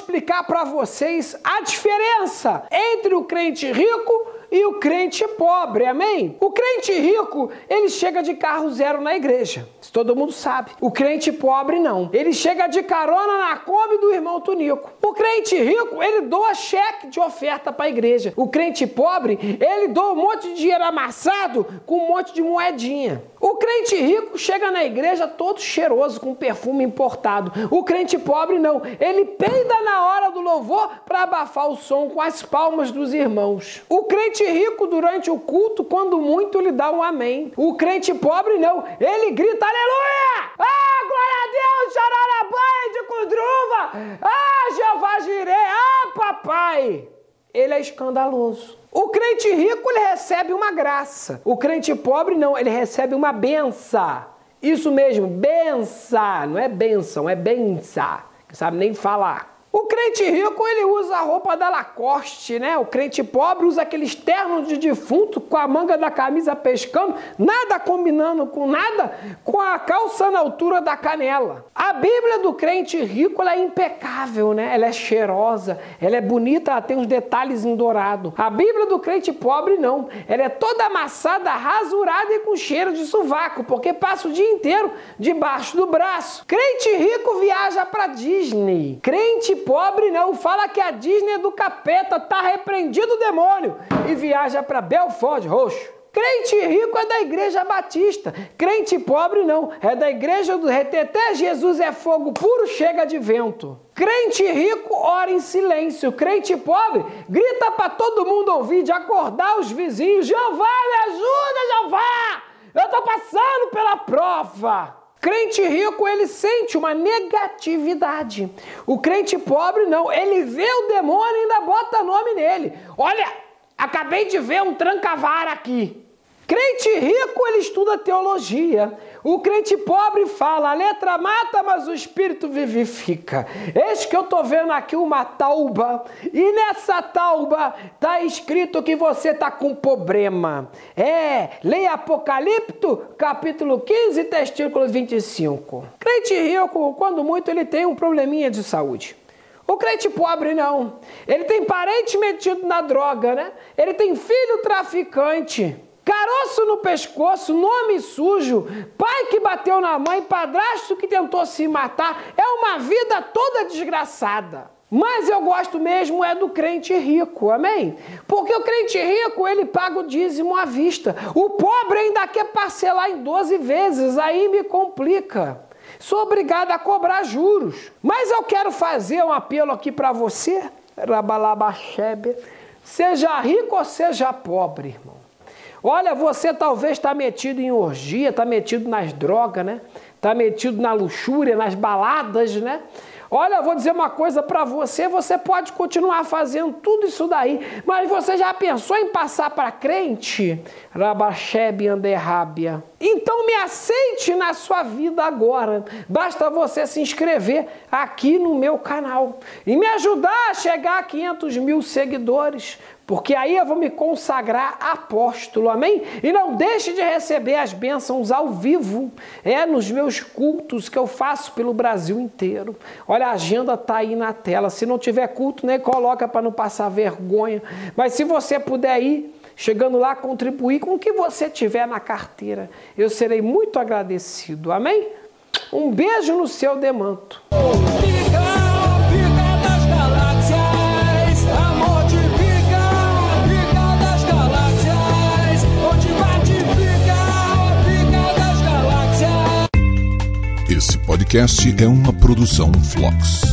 colocar para vocês a diferença entre o crente rico e o crente pobre, amém? O crente rico, ele chega de carro zero na igreja, isso todo mundo sabe. O crente pobre não, ele chega de carona na Kombi do irmão Tunico. O crente rico, ele doa cheque de oferta para a igreja. O crente pobre, ele doa um monte de dinheiro amassado com um monte de moedinha. O crente rico chega na igreja todo cheiroso, com perfume importado. O crente pobre não, ele peida na hora do louvor para abafar o som com as palmas dos irmãos. O crente rico, durante o culto, quando muito, lhe dá um amém. O crente pobre, não. Ele grita, aleluia! Ah, glória a Deus, de cudruva! Ah, Jeová Jireh! Ah, papai! Ele é escandaloso. O crente rico, ele recebe uma graça. O crente pobre, não. Ele recebe uma benção. Isso mesmo, benção. Não é benção, é benção. Não sabe nem falar. O crente rico, ele usa a roupa da Lacoste, né? O crente pobre usa aqueles ternos de defunto com a manga da camisa pescando, nada combinando com nada, com a calça na altura da canela. A Bíblia do crente rico, é impecável, né? Ela é cheirosa, ela é bonita, ela tem uns detalhes em dourado. A Bíblia do crente pobre, não. Ela é toda amassada, rasurada e com cheiro de sovaco, porque passa o dia inteiro debaixo do braço. Crente rico viaja para Disney. Crente pobre não. Fala que a Disney é do capeta, tá repreendido o demônio e viaja para Belford Roxo. Crente rico é da igreja batista. Crente pobre não. É da igreja do reteté. Jesus é fogo puro, chega de vento. Crente rico ora em silêncio. Crente pobre grita para todo mundo ouvir, de acordar os vizinhos. Jeová, me ajuda, Jeová! Eu estou passando pela prova. Crente rico, ele sente uma negatividade. O crente pobre, não. Ele vê o demônio e ainda bota nome nele. Olha, acabei de ver um trancavara aqui. Crente rico, ele estuda teologia. O crente pobre fala, a letra mata, mas o espírito vivifica. Eis que eu estou vendo aqui uma tauba, e nessa tauba está escrito que você está com problema. É, leia Apocalipto, capítulo 15, versículo 25. Crente rico, quando muito, ele tem um probleminha de saúde. O crente pobre não. Ele tem parente metido na droga, né? Ele tem filho traficante. Caroço no pescoço, nome sujo, pai que bateu na mãe, padrasto que tentou se matar, é uma vida toda desgraçada. Mas eu gosto mesmo é do crente rico, amém? Porque o crente rico, ele paga o dízimo à vista. O pobre ainda quer parcelar em 12 vezes, aí me complica. Sou obrigado a cobrar juros. Mas eu quero fazer um apelo aqui para você, Rabalabachebe. Seja rico ou seja pobre, irmão. Olha, você talvez está metido em orgia, está metido nas drogas, né? Está metido na luxúria, nas baladas, né? Olha, vou dizer uma coisa para você, você pode continuar fazendo tudo isso daí, mas você já pensou em passar para crente? Rabachebe Anderrábia. Então me aceite na sua vida agora. Basta você se inscrever aqui no meu canal e me ajudar a chegar a 500 mil seguidores porque aí eu vou me consagrar apóstolo, amém? E não deixe de receber as bênçãos ao vivo, é nos meus cultos que eu faço pelo Brasil inteiro. Olha, a agenda tá aí na tela. Se não tiver culto, nem coloca para não passar vergonha. Mas se você puder ir, chegando lá, contribuir com o que você tiver na carteira, eu serei muito agradecido, amém? Um beijo no seu demanto. Podcast é uma produção Flux.